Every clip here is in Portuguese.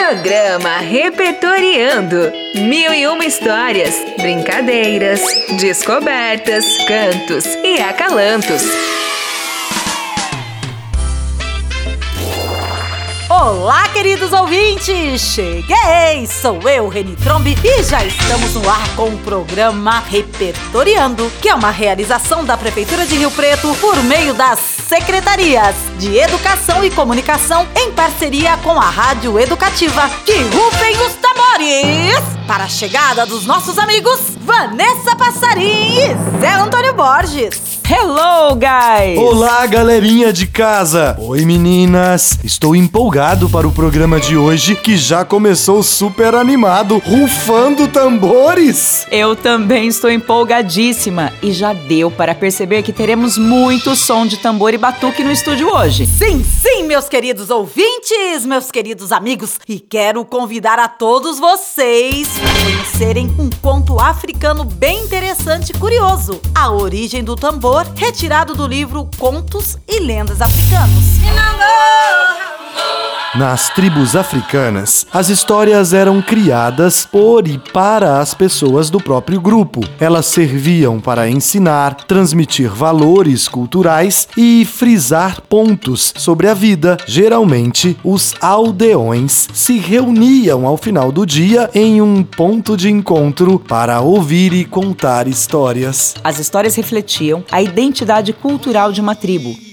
Programa Repertoriando. Mil e uma histórias, brincadeiras, descobertas, cantos e acalantos. Olá, queridos ouvintes! Cheguei! Sou eu, Reni Trombi, e já estamos no ar com o programa Repertoriando, que é uma realização da Prefeitura de Rio Preto por meio das secretarias de Educação e Comunicação em parceria com a Rádio Educativa. Que rufem os tambores! Para a chegada dos nossos amigos Vanessa Passarim e Zé Antônio Borges. Hello, guys! Olá, galerinha de casa! Oi, meninas! Estou empolgado para o programa de hoje que já começou super animado, rufando tambores! Eu também estou empolgadíssima e já deu para perceber que teremos muito som de tambor e batuque no estúdio hoje. Sim, sim, meus queridos ouvintes, meus queridos amigos, e quero convidar a todos vocês para conhecerem um conto africano bem interessante e curioso: A Origem do Tambor retirado do livro Contos e Lendas Africanos. Nas tribos africanas, as histórias eram criadas por e para as pessoas do próprio grupo. Elas serviam para ensinar, transmitir valores culturais e frisar pontos sobre a vida. Geralmente, os aldeões se reuniam ao final do dia em um ponto de encontro para ouvir e contar histórias. As histórias refletiam a identidade cultural de uma tribo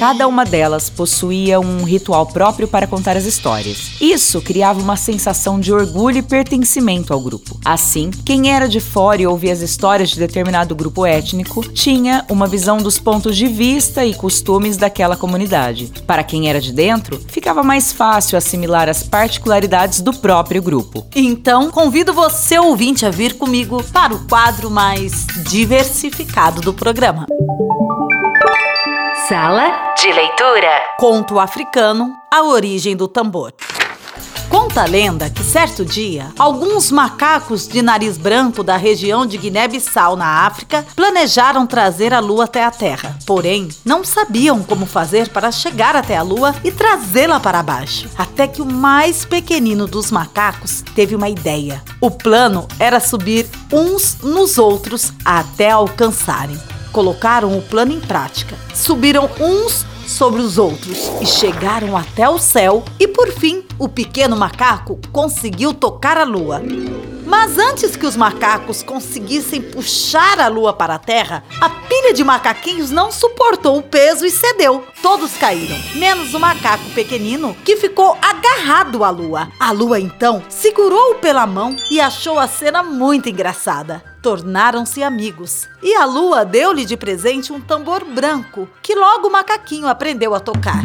Cada uma delas possuía um ritual próprio para contar as histórias. Isso criava uma sensação de orgulho e pertencimento ao grupo. Assim, quem era de fora e ouvia as histórias de determinado grupo étnico tinha uma visão dos pontos de vista e costumes daquela comunidade. Para quem era de dentro, ficava mais fácil assimilar as particularidades do próprio grupo. Então, convido você, ouvinte, a vir comigo para o quadro mais diversificado do programa. Sala de leitura. Conto africano: A origem do tambor. Conta a lenda que certo dia, alguns macacos de nariz branco da região de Guiné-Bissau, na África, planejaram trazer a lua até a Terra. Porém, não sabiam como fazer para chegar até a lua e trazê-la para baixo. Até que o mais pequenino dos macacos teve uma ideia. O plano era subir uns nos outros até alcançarem colocaram o plano em prática, subiram uns sobre os outros e chegaram até o céu. E por fim, o pequeno macaco conseguiu tocar a lua. Mas antes que os macacos conseguissem puxar a lua para a terra, a pilha de macaquinhos não suportou o peso e cedeu. Todos caíram, menos o macaco pequenino que ficou agarrado à lua. A lua então segurou-o pela mão e achou a cena muito engraçada tornaram-se amigos. E a lua deu-lhe de presente um tambor branco, que logo o macaquinho aprendeu a tocar.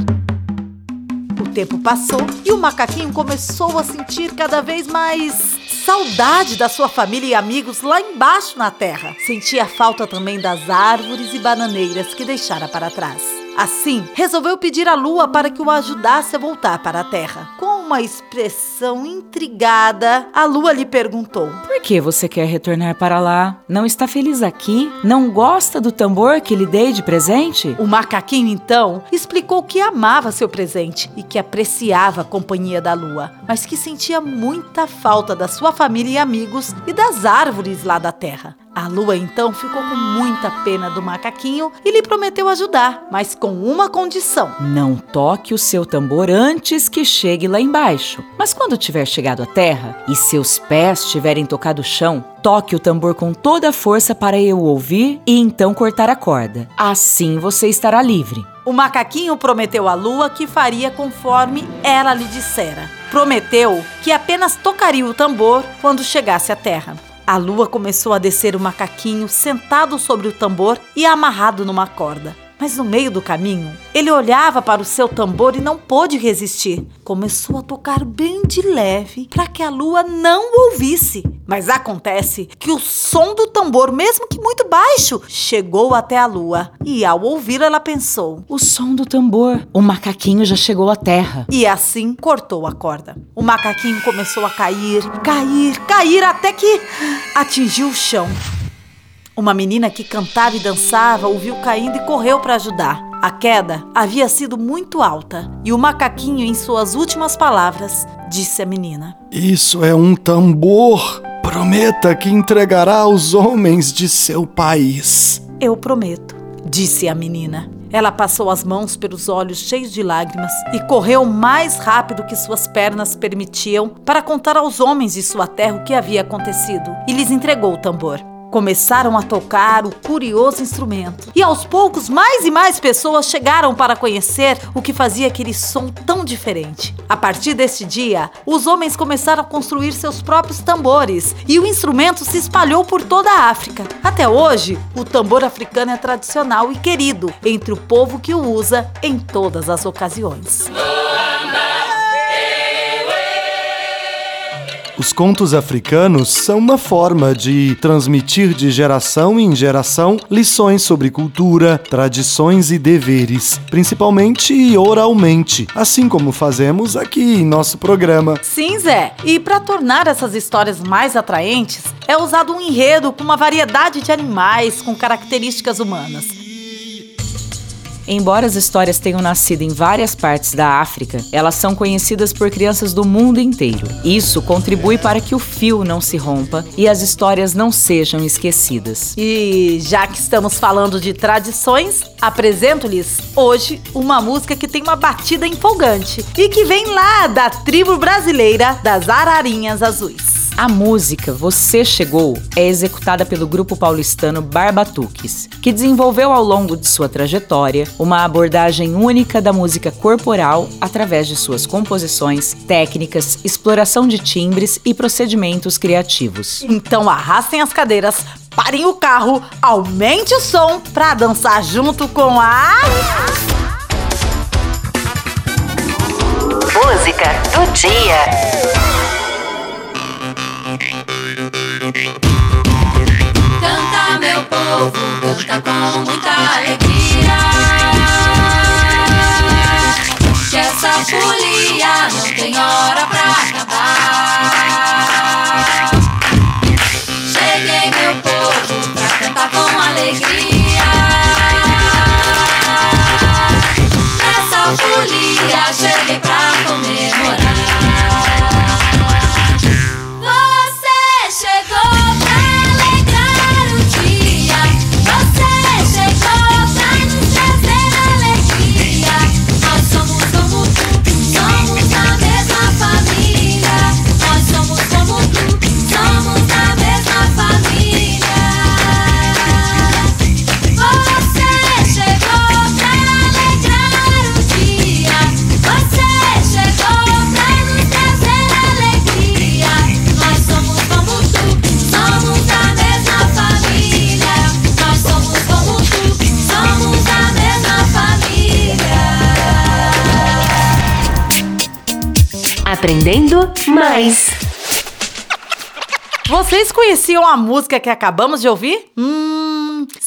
O tempo passou e o macaquinho começou a sentir cada vez mais saudade da sua família e amigos lá embaixo na terra. Sentia falta também das árvores e bananeiras que deixara para trás. Assim, resolveu pedir à lua para que o ajudasse a voltar para a terra. Uma expressão intrigada, a lua lhe perguntou: Por que você quer retornar para lá? Não está feliz aqui? Não gosta do tambor que lhe dei de presente? O macaquinho então explicou que amava seu presente e que apreciava a companhia da lua, mas que sentia muita falta da sua família e amigos e das árvores lá da terra. A lua então ficou com muita pena do macaquinho e lhe prometeu ajudar, mas com uma condição: não toque o seu tambor antes que chegue lá embaixo. Mas quando tiver chegado à terra e seus pés tiverem tocado o chão, toque o tambor com toda a força para eu ouvir e então cortar a corda. Assim você estará livre. O macaquinho prometeu à lua que faria conforme ela lhe dissera. Prometeu que apenas tocaria o tambor quando chegasse à terra. A lua começou a descer o macaquinho sentado sobre o tambor e amarrado numa corda. Mas no meio do caminho, ele olhava para o seu tambor e não pôde resistir. Começou a tocar bem de leve para que a lua não ouvisse. Mas acontece que o som do tambor, mesmo que muito baixo, chegou até a lua. E ao ouvir, ela pensou: O som do tambor. O macaquinho já chegou à terra. E assim cortou a corda. O macaquinho começou a cair, cair, cair até que atingiu o chão. Uma menina que cantava e dançava ouviu caindo e correu para ajudar. A queda havia sido muito alta e o macaquinho, em suas últimas palavras, disse a menina. Isso é um tambor. Prometa que entregará aos homens de seu país. Eu prometo, disse a menina. Ela passou as mãos pelos olhos cheios de lágrimas e correu mais rápido que suas pernas permitiam para contar aos homens de sua terra o que havia acontecido e lhes entregou o tambor. Começaram a tocar o curioso instrumento. E aos poucos, mais e mais pessoas chegaram para conhecer o que fazia aquele som tão diferente. A partir deste dia, os homens começaram a construir seus próprios tambores e o instrumento se espalhou por toda a África. Até hoje, o tambor africano é tradicional e querido entre o povo que o usa em todas as ocasiões. Os contos africanos são uma forma de transmitir de geração em geração lições sobre cultura, tradições e deveres, principalmente oralmente, assim como fazemos aqui em nosso programa. Sim, Zé. E para tornar essas histórias mais atraentes, é usado um enredo com uma variedade de animais com características humanas. Embora as histórias tenham nascido em várias partes da África, elas são conhecidas por crianças do mundo inteiro. Isso contribui para que o fio não se rompa e as histórias não sejam esquecidas. E já que estamos falando de tradições, apresento-lhes hoje uma música que tem uma batida empolgante e que vem lá da tribo brasileira das Ararinhas Azuis. A música Você Chegou é executada pelo grupo paulistano Barbatuques, que desenvolveu ao longo de sua trajetória uma abordagem única da música corporal através de suas composições, técnicas, exploração de timbres e procedimentos criativos. Então arrastem as cadeiras, parem o carro, aumente o som para dançar junto com a. Música do dia. Canta, meu povo, canta com muita alegria. Aprendendo mais. Vocês conheciam a música que acabamos de ouvir? Hum,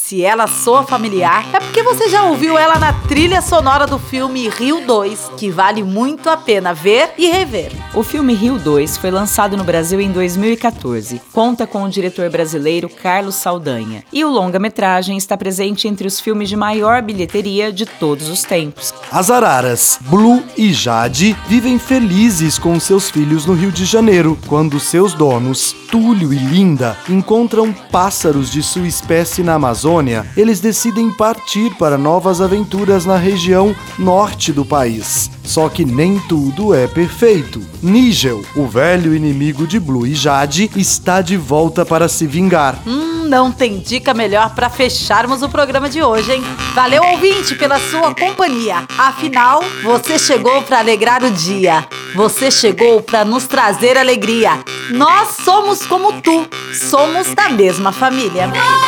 se ela soa familiar, é porque você já ouviu ela na trilha sonora do filme Rio 2, que vale muito a pena ver e rever. O filme Rio 2 foi lançado no Brasil em 2014. Conta com o diretor brasileiro Carlos Saldanha. E o longa-metragem está presente entre os filmes de maior bilheteria de todos os tempos. As araras Blue e Jade vivem felizes com seus filhos no Rio de Janeiro, quando seus donos, Túlio e Linda, encontram pássaros de sua espécie na Amazônia eles decidem partir para novas aventuras na região norte do país. Só que nem tudo é perfeito. Nigel, o velho inimigo de Blue e Jade, está de volta para se vingar. Hum, não tem dica melhor para fecharmos o programa de hoje, hein? Valeu, ouvinte, pela sua companhia. Afinal, você chegou para alegrar o dia. Você chegou para nos trazer alegria. Nós somos como tu, somos da mesma família. Você